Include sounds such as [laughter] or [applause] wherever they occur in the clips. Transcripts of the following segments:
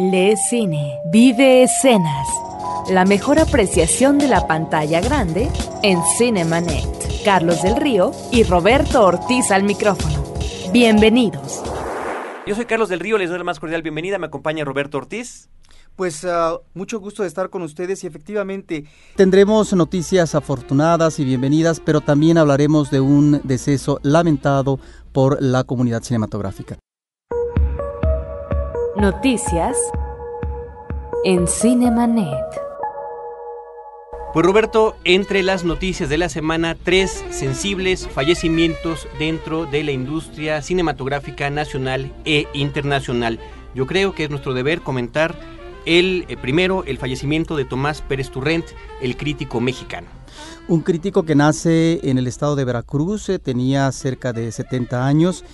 Lee cine, vive escenas. La mejor apreciación de la pantalla grande en Cinemanet. Carlos del Río y Roberto Ortiz al micrófono. Bienvenidos. Yo soy Carlos del Río, les doy la más cordial bienvenida. Me acompaña Roberto Ortiz. Pues uh, mucho gusto de estar con ustedes y efectivamente tendremos noticias afortunadas y bienvenidas, pero también hablaremos de un deceso lamentado por la comunidad cinematográfica. Noticias en Cinemanet. Pues Roberto, entre las noticias de la semana, tres sensibles fallecimientos dentro de la industria cinematográfica nacional e internacional. Yo creo que es nuestro deber comentar el eh, primero, el fallecimiento de Tomás Pérez Turrent, el crítico mexicano. Un crítico que nace en el estado de Veracruz, eh, tenía cerca de 70 años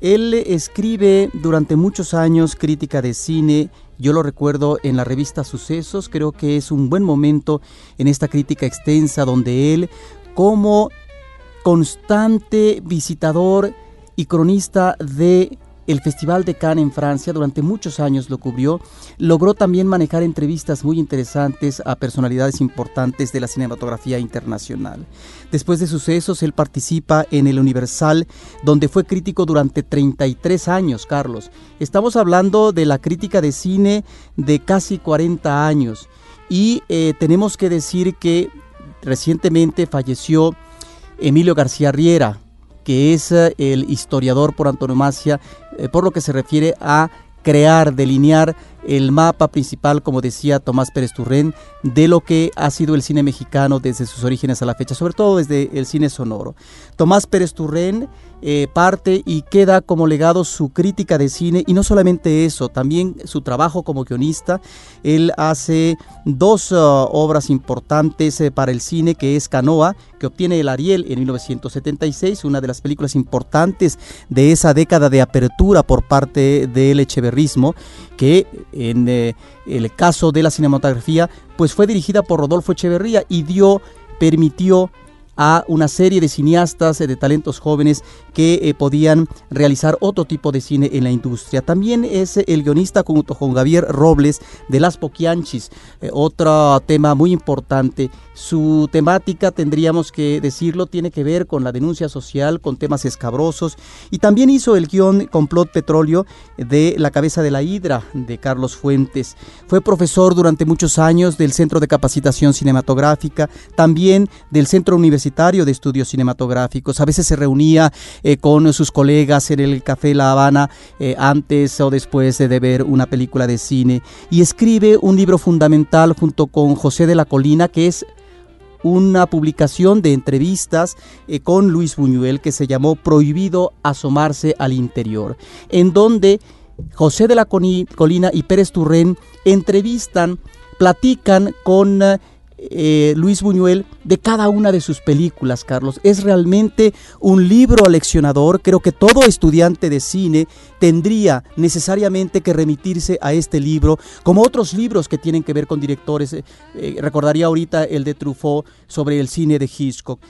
él escribe durante muchos años crítica de cine, yo lo recuerdo en la revista Sucesos, creo que es un buen momento en esta crítica extensa donde él, como constante visitador y cronista de el Festival de Cannes en Francia, durante muchos años lo cubrió, logró también manejar entrevistas muy interesantes a personalidades importantes de la cinematografía internacional. Después de sucesos, él participa en El Universal, donde fue crítico durante 33 años, Carlos. Estamos hablando de la crítica de cine de casi 40 años. Y eh, tenemos que decir que recientemente falleció Emilio García Riera, que es eh, el historiador por antonomasia, por lo que se refiere a crear, delinear el mapa principal, como decía Tomás Pérez Turren, de lo que ha sido el cine mexicano desde sus orígenes a la fecha, sobre todo desde el cine sonoro. Tomás Pérez Turren eh, parte y queda como legado su crítica de cine y no solamente eso, también su trabajo como guionista. Él hace dos uh, obras importantes eh, para el cine, que es Canoa, que obtiene el Ariel en 1976, una de las películas importantes de esa década de apertura por parte del echeverrismo, que en eh, el caso de la cinematografía, pues fue dirigida por Rodolfo Echeverría y dio, permitió a una serie de cineastas, eh, de talentos jóvenes que eh, podían realizar otro tipo de cine en la industria. También es el guionista junto con Javier Robles de Las Poquianchis, otro tema muy importante su temática, tendríamos que decirlo, tiene que ver con la denuncia social, con temas escabrosos. Y también hizo el guion Complot Petróleo de La cabeza de la hidra de Carlos Fuentes. Fue profesor durante muchos años del Centro de Capacitación Cinematográfica, también del Centro Universitario de Estudios Cinematográficos. A veces se reunía eh, con sus colegas en el Café La Habana eh, antes o después de ver una película de cine. Y escribe un libro fundamental junto con José de la Colina, que es una publicación de entrevistas eh, con Luis Buñuel que se llamó Prohibido asomarse al interior, en donde José de la Colina y Pérez Turren entrevistan, platican con eh, Luis Buñuel de cada una de sus películas, Carlos. Es realmente un libro aleccionador. Creo que todo estudiante de cine tendría necesariamente que remitirse a este libro, como otros libros que tienen que ver con directores. Eh, eh, recordaría ahorita el de Truffaut sobre el cine de Hitchcock.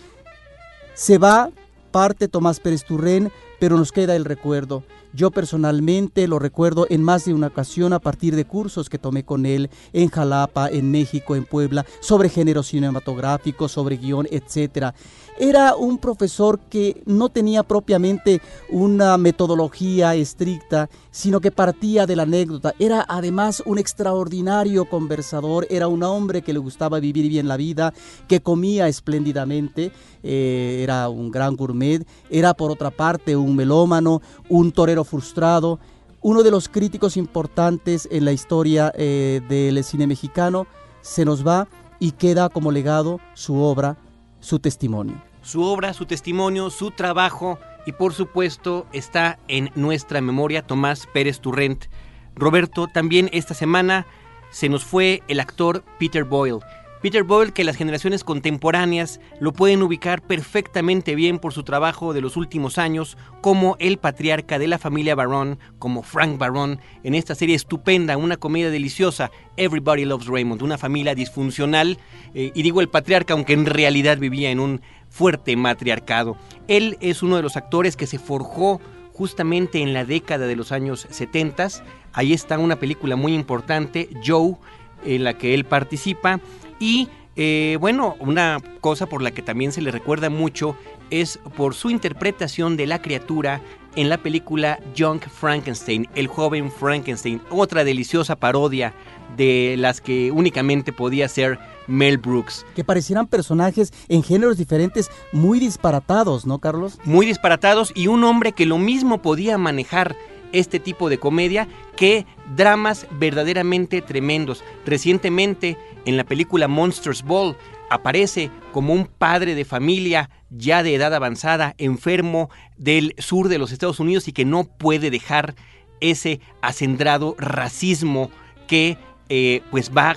Se va, parte Tomás Pérez Turren, pero nos queda el recuerdo. Yo personalmente lo recuerdo en más de una ocasión a partir de cursos que tomé con él en Jalapa, en México, en Puebla, sobre género cinematográfico, sobre guion, etc. Era un profesor que no tenía propiamente una metodología estricta, sino que partía de la anécdota. Era además un extraordinario conversador, era un hombre que le gustaba vivir bien la vida, que comía espléndidamente, eh, era un gran gourmet, era por otra parte un melómano, un torero frustrado, uno de los críticos importantes en la historia eh, del cine mexicano, se nos va y queda como legado su obra, su testimonio. Su obra, su testimonio, su trabajo y por supuesto está en nuestra memoria Tomás Pérez Turrent. Roberto, también esta semana se nos fue el actor Peter Boyle. Peter Boyle, que las generaciones contemporáneas lo pueden ubicar perfectamente bien por su trabajo de los últimos años como el patriarca de la familia Barron, como Frank Barron, en esta serie estupenda, una comedia deliciosa, Everybody Loves Raymond, una familia disfuncional, eh, y digo el patriarca, aunque en realidad vivía en un fuerte matriarcado. Él es uno de los actores que se forjó justamente en la década de los años 70. Ahí está una película muy importante, Joe, en la que él participa. Y eh, bueno, una cosa por la que también se le recuerda mucho es por su interpretación de la criatura en la película Young Frankenstein, el joven Frankenstein, otra deliciosa parodia de las que únicamente podía ser Mel Brooks. Que parecieran personajes en géneros diferentes muy disparatados, ¿no, Carlos? Muy disparatados y un hombre que lo mismo podía manejar este tipo de comedia que dramas verdaderamente tremendos. Recientemente, en la película Monsters Ball, aparece como un padre de familia ya de edad avanzada, enfermo del sur de los Estados Unidos y que no puede dejar ese acendrado racismo que eh, pues va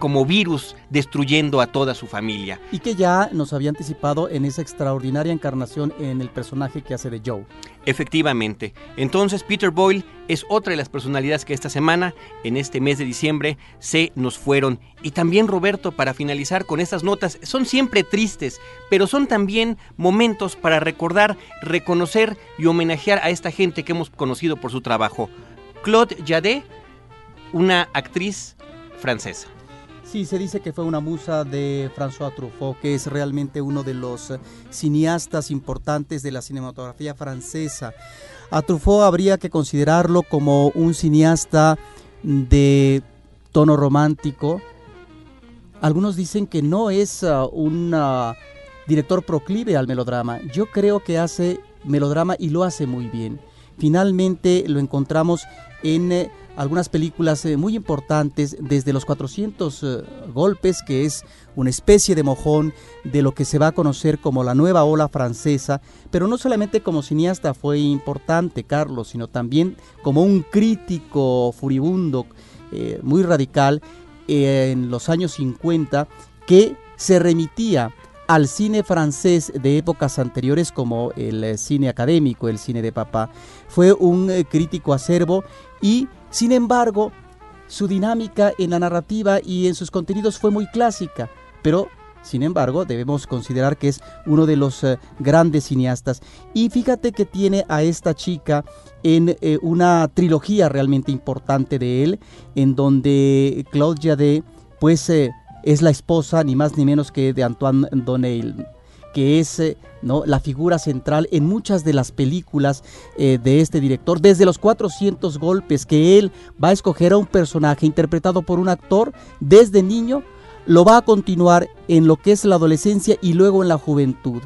como virus destruyendo a toda su familia. Y que ya nos había anticipado en esa extraordinaria encarnación en el personaje que hace de Joe. Efectivamente. Entonces Peter Boyle es otra de las personalidades que esta semana, en este mes de diciembre, se nos fueron. Y también Roberto, para finalizar con estas notas, son siempre tristes, pero son también momentos para recordar, reconocer y homenajear a esta gente que hemos conocido por su trabajo. Claude Jade, una actriz francesa. Sí, se dice que fue una musa de François Truffaut, que es realmente uno de los eh, cineastas importantes de la cinematografía francesa. A Truffaut habría que considerarlo como un cineasta de tono romántico. Algunos dicen que no es uh, un uh, director proclive al melodrama. Yo creo que hace melodrama y lo hace muy bien. Finalmente lo encontramos en eh, algunas películas eh, muy importantes, desde los 400 eh, golpes, que es una especie de mojón de lo que se va a conocer como la nueva ola francesa, pero no solamente como cineasta fue importante Carlos, sino también como un crítico furibundo, muy radical, en los años 50, que se remitía al cine francés de épocas anteriores como el eh, cine académico, el cine de papá. Fue un eh, crítico acervo y, sin embargo, su dinámica en la narrativa y en sus contenidos fue muy clásica, pero sin embargo, debemos considerar que es uno de los eh, grandes cineastas. Y fíjate que tiene a esta chica en una trilogía realmente importante de él, en donde Claude Jade, pues es la esposa ni más ni menos que de Antoine Donnell que es eh, ¿no? la figura central en muchas de las películas eh, de este director. Desde los 400 golpes que él va a escoger a un personaje interpretado por un actor desde niño, lo va a continuar en lo que es la adolescencia y luego en la juventud.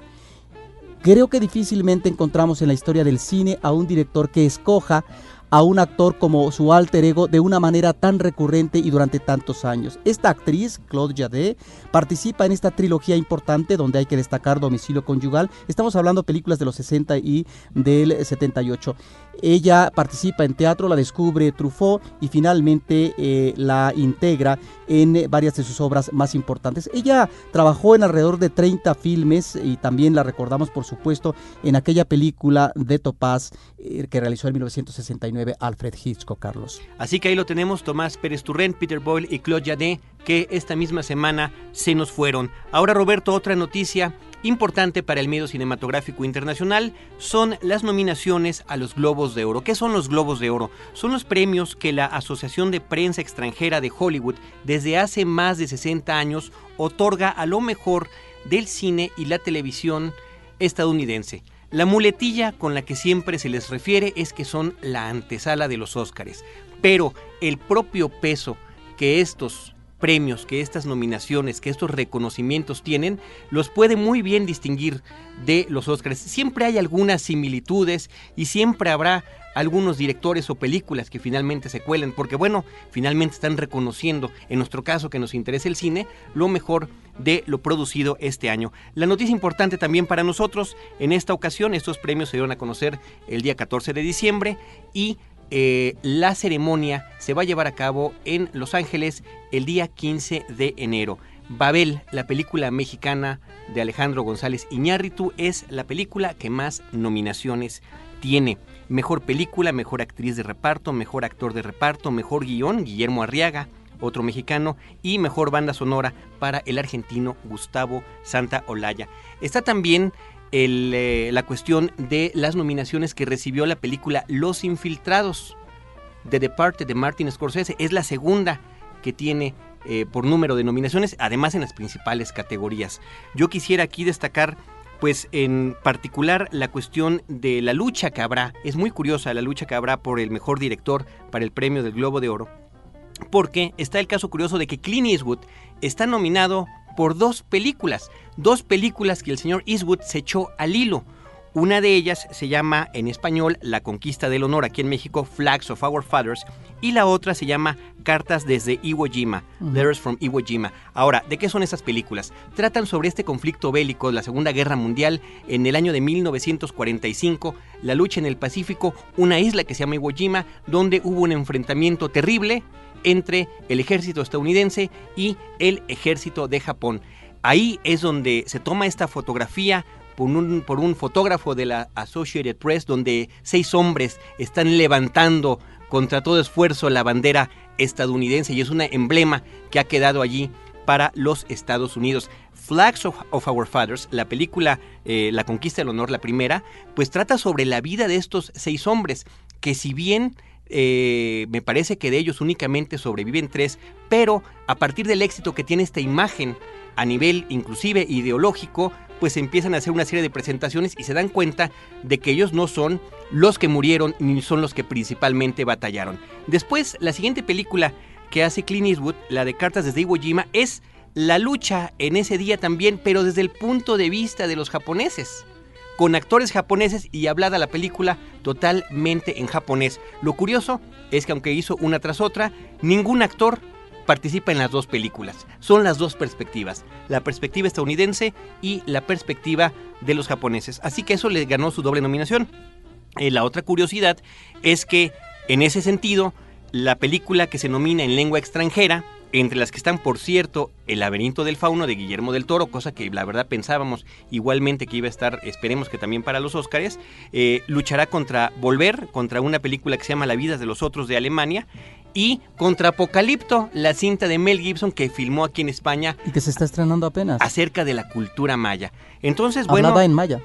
Creo que difícilmente encontramos en la historia del cine a un director que escoja a un actor como su alter ego de una manera tan recurrente y durante tantos años. Esta actriz, Claude Jade, participa en esta trilogía importante donde hay que destacar Domicilio Conyugal. Estamos hablando películas de los 60 y del 78. Ella participa en teatro, la descubre Truffaut y finalmente eh, la integra en varias de sus obras más importantes. Ella trabajó en alrededor de 30 filmes y también la recordamos por supuesto en aquella película de Topaz eh, que realizó en 1969 Alfred Hitchcock, Carlos. Así que ahí lo tenemos, Tomás Pérez Turren, Peter Boyle y Claude Jade, que esta misma semana se nos fueron. Ahora, Roberto, otra noticia importante para el medio cinematográfico internacional son las nominaciones a los Globos de Oro. ¿Qué son los Globos de Oro? Son los premios que la Asociación de Prensa Extranjera de Hollywood desde hace más de 60 años otorga a lo mejor del cine y la televisión estadounidense. La muletilla con la que siempre se les refiere es que son la antesala de los Óscares, pero el propio peso que estos premios, que estas nominaciones, que estos reconocimientos tienen, los puede muy bien distinguir de los Óscares. Siempre hay algunas similitudes y siempre habrá algunos directores o películas que finalmente se cuelen, porque bueno, finalmente están reconociendo, en nuestro caso que nos interesa el cine, lo mejor de lo producido este año. La noticia importante también para nosotros, en esta ocasión estos premios se dieron a conocer el día 14 de diciembre y eh, la ceremonia se va a llevar a cabo en Los Ángeles el día 15 de enero. Babel, la película mexicana de Alejandro González Iñárritu, es la película que más nominaciones tiene. Mejor película, mejor actriz de reparto, mejor actor de reparto, mejor guion, Guillermo Arriaga, otro mexicano, y mejor banda sonora para el argentino Gustavo Santa Olaya. Está también eh, la cuestión de las nominaciones que recibió la película Los Infiltrados de Departed de Martin Scorsese. Es la segunda que tiene eh, por número de nominaciones, además en las principales categorías. Yo quisiera aquí destacar pues en particular la cuestión de la lucha que habrá, es muy curiosa la lucha que habrá por el mejor director para el premio del Globo de Oro, porque está el caso curioso de que Clint Eastwood está nominado por dos películas, dos películas que el señor Eastwood se echó al hilo. Una de ellas se llama en español La Conquista del Honor, aquí en México Flags of Our Fathers, y la otra se llama Cartas desde Iwo Jima, Letters from Iwo Jima. Ahora, ¿de qué son esas películas? Tratan sobre este conflicto bélico, la Segunda Guerra Mundial, en el año de 1945, la lucha en el Pacífico, una isla que se llama Iwo Jima, donde hubo un enfrentamiento terrible entre el ejército estadounidense y el ejército de Japón. Ahí es donde se toma esta fotografía por un, por un fotógrafo de la Associated Press donde seis hombres están levantando contra todo esfuerzo la bandera estadounidense y es un emblema que ha quedado allí para los Estados Unidos. Flags of, Our Fathers, la película eh, La Conquista del Honor, la primera, pues trata sobre la vida de estos seis hombres, que si bien eh, me parece que de ellos únicamente sobreviven tres, pero a partir del éxito que tiene esta imagen a nivel inclusive ideológico, pues empiezan a hacer una serie de presentaciones y se dan cuenta de que ellos no son los que murieron ni son los que principalmente batallaron. Después, la siguiente película que hace Clint Eastwood, la de Cartas desde Iwo Jima, es la lucha en ese día también, pero desde el punto de vista de los japoneses con actores japoneses y hablada la película totalmente en japonés. Lo curioso es que aunque hizo una tras otra, ningún actor participa en las dos películas. Son las dos perspectivas, la perspectiva estadounidense y la perspectiva de los japoneses. Así que eso le ganó su doble nominación. Eh, la otra curiosidad es que en ese sentido, la película que se nomina en lengua extranjera, entre las que están, por cierto, El laberinto del fauno de Guillermo del Toro, cosa que la verdad pensábamos igualmente que iba a estar, esperemos que también para los Óscares, eh, luchará contra Volver, contra una película que se llama La vida de los otros de Alemania, y contra Apocalipto, la cinta de Mel Gibson que filmó aquí en España. Y que se está estrenando apenas. Acerca de la cultura maya. Entonces, bueno. Hablada en maya.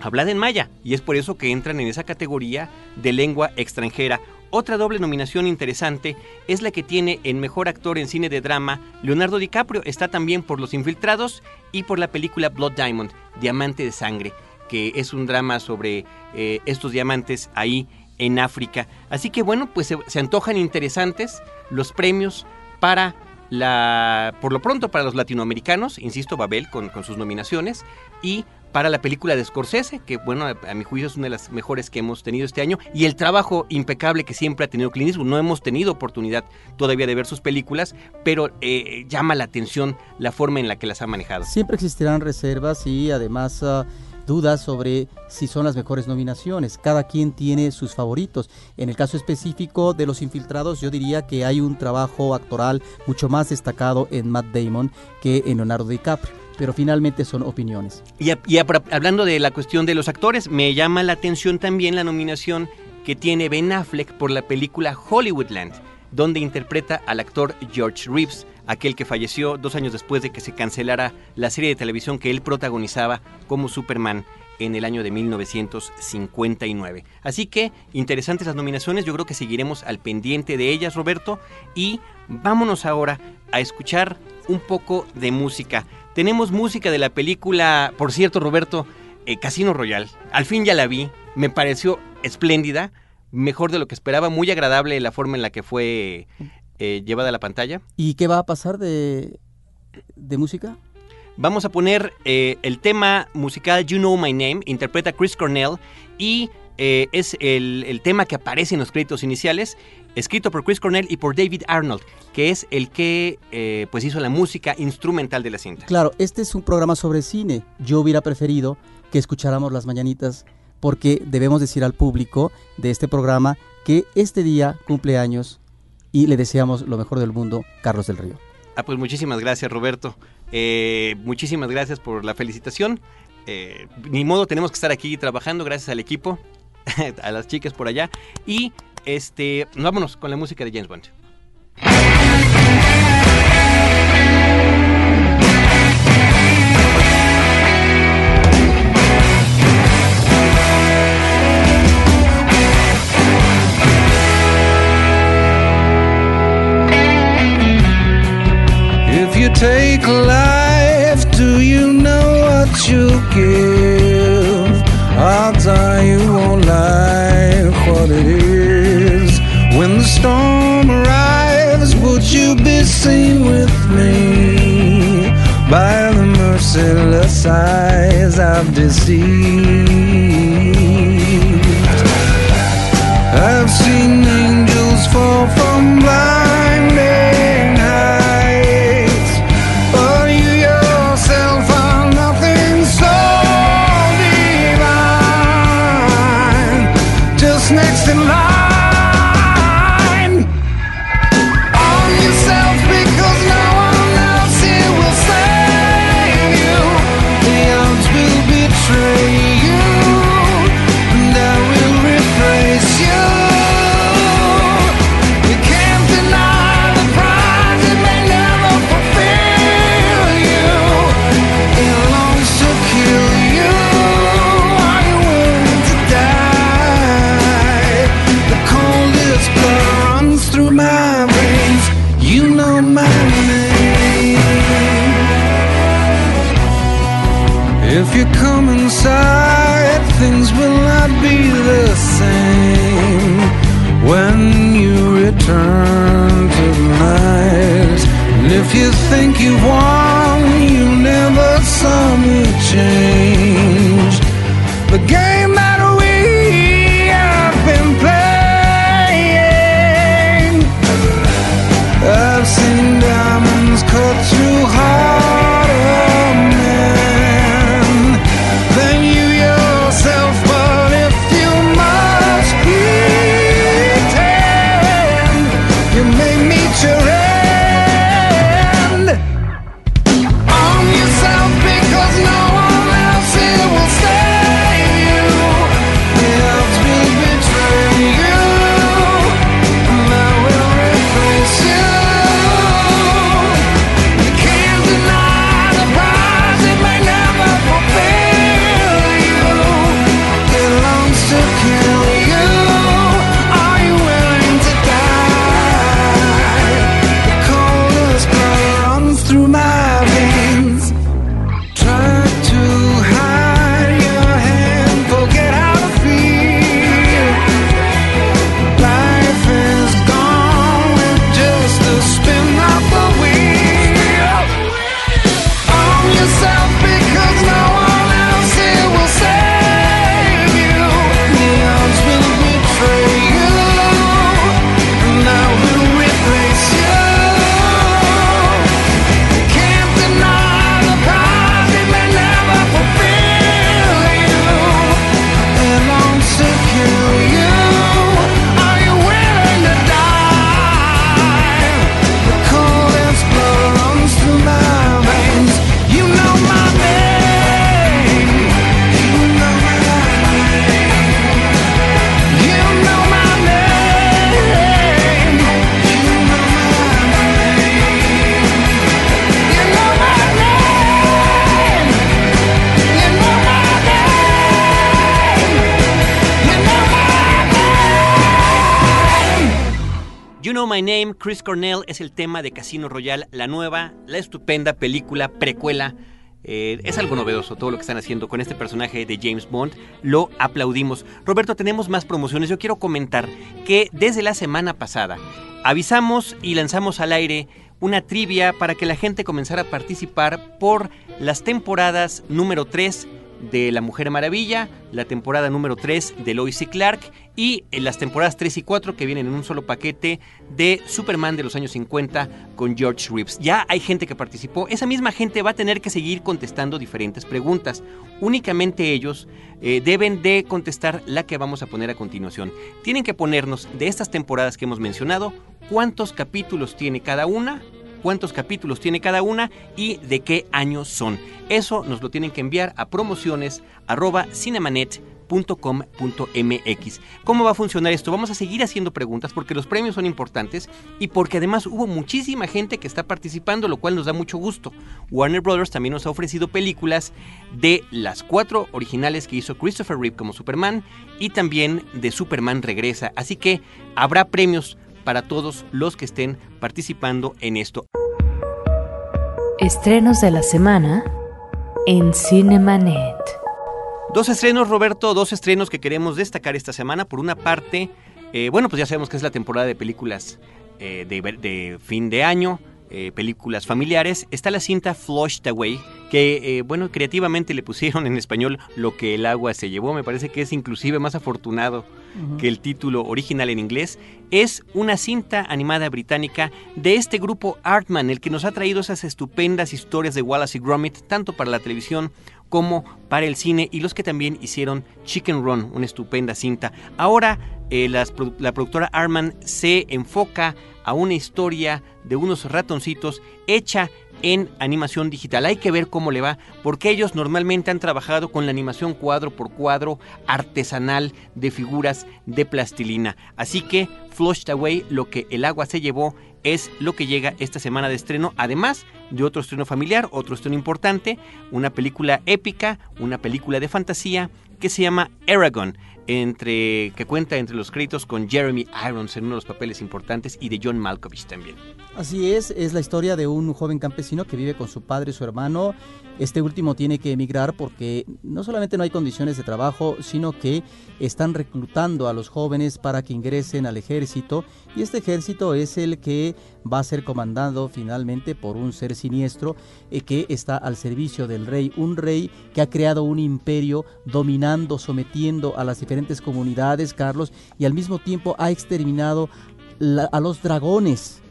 Hablada en maya. Y es por eso que entran en esa categoría de lengua extranjera. Otra doble nominación interesante es la que tiene en Mejor Actor en Cine de Drama Leonardo DiCaprio. Está también por Los Infiltrados y por la película Blood Diamond, Diamante de Sangre, que es un drama sobre eh, estos diamantes ahí en África. Así que bueno, pues se, antojan interesantes los premios para la, por lo pronto para los latinoamericanos, insisto, Babel con, con sus nominaciones, y para la película de Scorsese, que bueno, a, mi juicio es una de las mejores que hemos tenido este año, y el trabajo impecable que siempre ha tenido Clint Eastwood. No hemos tenido oportunidad todavía de ver sus películas, pero eh, llama la atención la forma en la que las ha manejado. Siempre existirán reservas y además... Ah, dudas sobre si son las mejores nominaciones. Cada quien tiene sus favoritos. En el caso específico de Los Infiltrados, yo diría que hay un trabajo actoral mucho más destacado en Matt Damon que en Leonardo DiCaprio. Pero finalmente son opiniones. Y, hablando de la cuestión de los actores, me llama la atención también la nominación que tiene Ben Affleck por la película Hollywoodland, donde interpreta al actor George Reeves aquel que falleció dos años después de que se cancelara la serie de televisión que él protagonizaba como Superman en el año de 1959. Así que interesantes las nominaciones, yo creo que seguiremos al pendiente de ellas, Roberto, y vámonos ahora a escuchar un poco de música. Tenemos música de la película, por cierto, Roberto, eh, Casino Royal. Al fin ya la vi, me pareció espléndida, mejor de lo que esperaba, muy agradable la forma en la que fue eh, llevada a la pantalla. ¿Y qué va a pasar de, de música? Vamos a poner eh, el tema musical You Know My Name, interpreta Chris Cornell y eh, es el, tema que aparece en los créditos iniciales, escrito por Chris Cornell y por David Arnold, que es el que pues hizo la música instrumental de la cinta. Claro, este es un programa sobre cine. Yo hubiera preferido que escucháramos las mañanitas porque debemos decir al público de este programa que este día cumpleaños y le deseamos lo mejor del mundo, Carlos del Río. Ah, pues muchísimas gracias, Roberto. Eh, muchísimas gracias por la felicitación. Eh, ni modo, tenemos que estar aquí trabajando, gracias al equipo, [laughs] a las chicas por allá. Y este, vámonos con la música de James Bond. If you take life, do you know what you get? Odds are you won't like what it is. When the storm arrives, would you be seen with me? By the merciless eyes I've deceived. I've seen angels fall from blinding My Name, Chris Cornell es el tema de Casino Royale, la nueva, la estupenda película precuela. Eh, es algo novedoso todo lo que están haciendo con este personaje de James Bond. Lo aplaudimos. Roberto, tenemos más promociones. Yo quiero comentar que desde la semana pasada avisamos y lanzamos al aire una trivia para que la gente comenzara a participar por las temporadas número 3 de La Mujer Maravilla, la temporada número 3 de Lois y Clark y en las temporadas 3 y 4 que vienen en un solo paquete de Superman de los años 50 con George Reeves. Ya hay gente que participó, esa misma gente va a tener que seguir contestando diferentes preguntas. Únicamente ellos eh, deben de contestar la que vamos a poner a continuación. Tienen que ponernos de estas temporadas que hemos mencionado cuántos capítulos tiene cada una cuántos capítulos tiene cada una y de qué años son. Eso nos lo tienen que enviar a promociones arroba. ¿Cómo va a funcionar esto? Vamos a seguir haciendo preguntas porque los premios son importantes y porque además hubo muchísima gente que está participando, lo cual nos da mucho gusto. Warner Brothers también nos ha ofrecido películas de las cuatro originales que hizo Christopher Reeve como Superman y también de Superman Regresa. Así que habrá premios para todos los que estén participando en esto. Estrenos de la semana en Cinemanet. Dos estrenos, Roberto, dos estrenos que queremos destacar esta semana. Por una parte, eh, bueno, pues ya sabemos que es la temporada de películas eh, de, de fin de año. Eh, películas familiares, está la cinta Flushed Away, que, eh, bueno, creativamente le pusieron en español Lo que el agua se llevó. Me parece que es inclusive más afortunado que el título original en inglés. Es una cinta animada británica de este grupo Artman, el que nos ha traído esas estupendas historias de Wallace y Gromit, tanto para la televisión como para el cine, y los que también hicieron Chicken Run, una estupenda cinta. Ahora, eh, la productora Artman se enfoca a una historia de unos ratoncitos hecha en animación digital. Hay que ver cómo le va, porque ellos normalmente han trabajado con la animación cuadro por cuadro artesanal de figuras de plastilina. Así que Flushed Away, lo que el agua se llevó, es lo que llega esta semana de estreno, además de otro estreno familiar, otro estreno importante, una película épica, una película de fantasía que se llama Aragon, entre, que cuenta entre los créditos con Jeremy Irons en uno de los papeles importantes y de John Malkovich también. Así es, es la historia de un joven campesino que vive con su padre y su hermano. Este último tiene que emigrar porque no solamente no hay condiciones de trabajo, sino que están reclutando a los jóvenes para que ingresen al ejército y este ejército es el que va a ser comandado finalmente por un ser siniestro eh, que está al servicio del rey, un rey que ha creado un imperio dominando, sometiendo a las diferentes comunidades, Carlos, y al mismo tiempo ha exterminado la- a los dragones.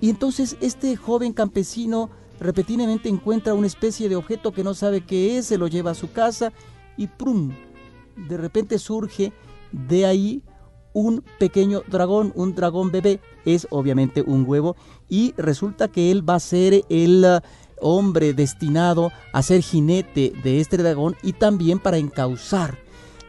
Y entonces este joven campesino repentinamente encuentra una especie de objeto que no sabe qué es, se lo lleva a su casa y ¡prum! De repente surge de ahí un pequeño dragón, un dragón bebé, es obviamente un huevo y resulta que él va a ser el ah, hombre destinado a ser jinete de este dragón y también para encauzar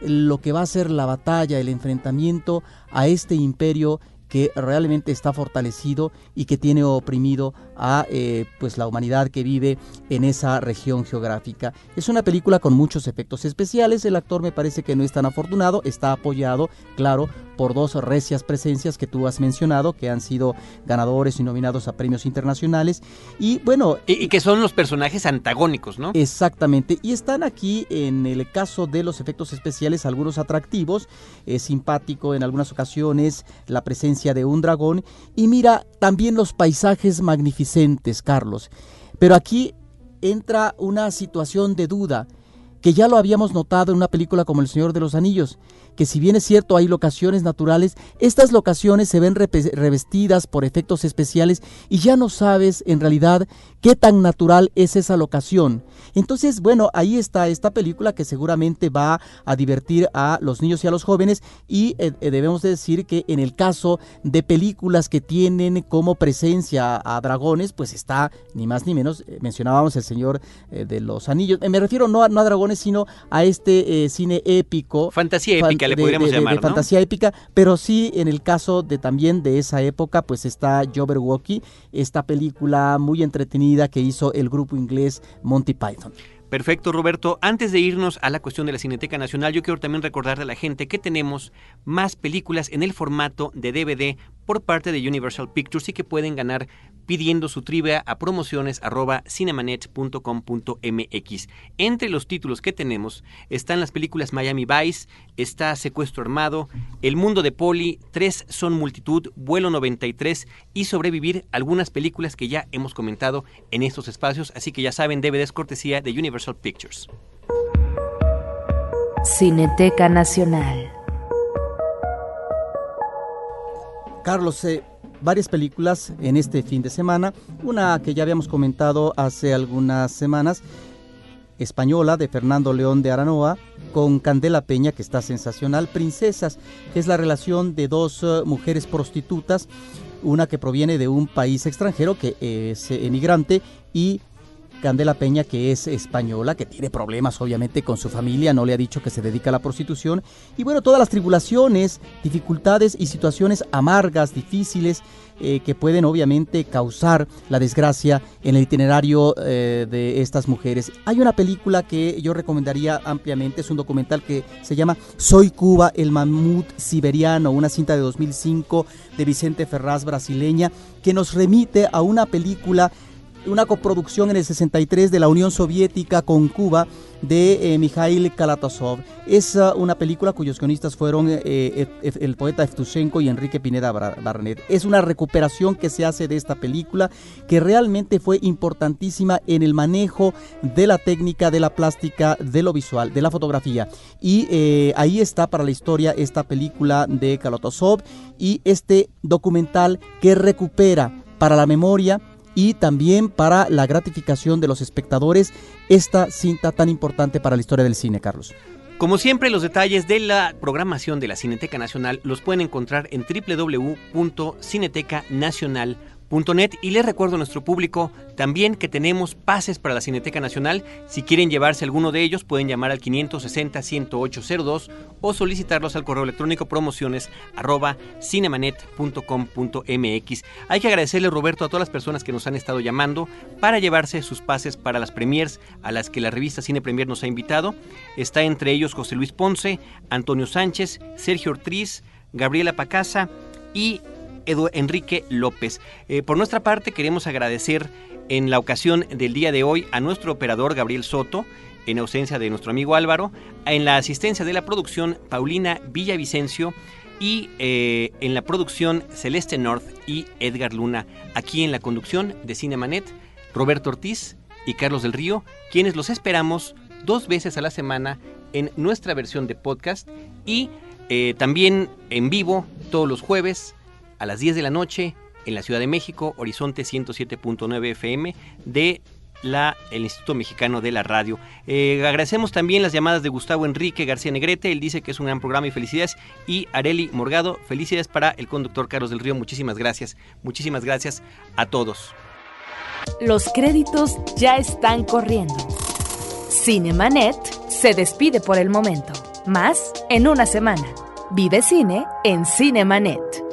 lo que va a ser la batalla, el enfrentamiento a este imperio que realmente está fortalecido y que tiene oprimido a eh, pues la humanidad que vive en esa región geográfica. Es una película con muchos efectos especiales, el actor me parece que no es tan afortunado, está apoyado, claro, por dos recias presencias que tú has mencionado, que han sido ganadores y nominados a premios internacionales. Y bueno, Y, y que son los personajes antagónicos, ¿no? Exactamente, y están aquí en el caso de los efectos especiales algunos atractivos, es simpático en algunas ocasiones la presencia de un dragón y mira también los paisajes magnificentes, Carlos. Pero aquí entra una situación de duda que ya lo habíamos notado en una película como El Señor de los Anillos, que si bien es cierto hay locaciones naturales, estas locaciones se ven revestidas por efectos especiales y ya no sabes en realidad qué tan natural es esa locación. Entonces, bueno, ahí está esta película que seguramente va a divertir a los niños y a los jóvenes y eh, eh, debemos de decir que en el caso de películas que tienen como presencia a dragones, pues está ni más ni menos, eh, mencionábamos El Señor eh, de los Anillos, me refiero no a, no a dragones, sino a este cine épico. Fantasía fan- épica le podríamos de- de- llamar, de ¿no? fantasía épica, pero sí en el caso de también de esa época, pues está Jabberwocky, esta película muy entretenida que hizo el grupo inglés Monty Python. Perfecto, Roberto. Antes de irnos a la cuestión de la Cineteca Nacional, yo quiero también recordarle a la gente que tenemos más películas en el formato de DVD por parte de Universal Pictures y que pueden ganar pidiendo su trivia a promociones arroba cinemanet.com.mx. Entre los títulos que tenemos están las películas Miami Vice, está Secuestro Armado, El Mundo de Poli, Tres Son Multitud, Vuelo 93 y Sobrevivir, algunas películas que ya hemos comentado en estos espacios, así que ya saben, DVDs cortesía de Universal Pictures. Cineteca Nacional. Carlos, eh, varias películas en este fin de semana. Una que ya habíamos comentado hace algunas semanas, española de Fernando León de Aranoa, con Candela Peña, que está sensacional. Princesas, que es la relación de dos eh, mujeres prostitutas, una que proviene de un país extranjero, que es emigrante, y Candela Peña, que es española, que tiene problemas obviamente con su familia, no le ha dicho que se dedica a la prostitución. Y bueno, todas las tribulaciones, dificultades y situaciones amargas, difíciles, eh, que pueden obviamente causar la desgracia en el itinerario eh, de estas mujeres. Hay una película que yo recomendaría ampliamente, es un documental que se llama Soy Cuba, el mamut siberiano, una cinta de 2005 de Vicente Ferraz brasileña, que nos remite a una película una coproducción en el 63 de la Unión Soviética con Cuba de eh, Mikhail Kalatozov. Es uh, una película cuyos guionistas fueron eh, eh, el poeta Evtushenko y Enrique Pineda Barnett. Es una recuperación que se hace de esta película que realmente fue importantísima en el manejo de la técnica, de la plástica, de lo visual, de la fotografía. Y eh, ahí está para la historia esta película de Kalatozov y este documental que recupera para la memoria y también para la gratificación de los espectadores esta cinta tan importante para la historia del cine, Carlos. Como siempre, los detalles de la programación de la Cineteca Nacional los pueden encontrar en www.cinetecanacional.com y les recuerdo a nuestro público también que tenemos pases para la Cineteca Nacional. Si quieren llevarse alguno de ellos, pueden llamar al 560-10802 o solicitarlos al correo electrónico promociones arroba cinemanet.com.mx. Hay que agradecerle, Roberto, a todas las personas que nos han estado llamando para llevarse sus pases para las premiers a las que la revista Cine Premier nos ha invitado. Está entre ellos José Luis Ponce, Antonio Sánchez, Sergio Ortiz, Gabriela Pacasa y Edu Enrique López. Eh, por nuestra parte, queremos agradecer en la ocasión del día de hoy a nuestro operador Gabriel Soto, en ausencia de nuestro amigo Álvaro, en la asistencia de la producción Paulina Villavicencio y eh, en la producción Celeste North y Edgar Luna, aquí en la conducción de Cinemanet, Roberto Ortiz y Carlos del Río, quienes los esperamos dos veces a la semana en nuestra versión de podcast y eh, también en vivo todos los jueves a las 10 de la noche en la Ciudad de México, Horizonte 107.9 FM de la, el Instituto Mexicano de la Radio. Eh, agradecemos también las llamadas de Gustavo Enrique García Negrete, él dice que es un gran programa y felicidades. Y Areli Morgado, felicidades para el conductor Carlos del Río, muchísimas gracias, muchísimas gracias a todos. Los créditos ya están corriendo. Cinemanet se despide por el momento. Más en una semana. Vive cine en Cinemanet.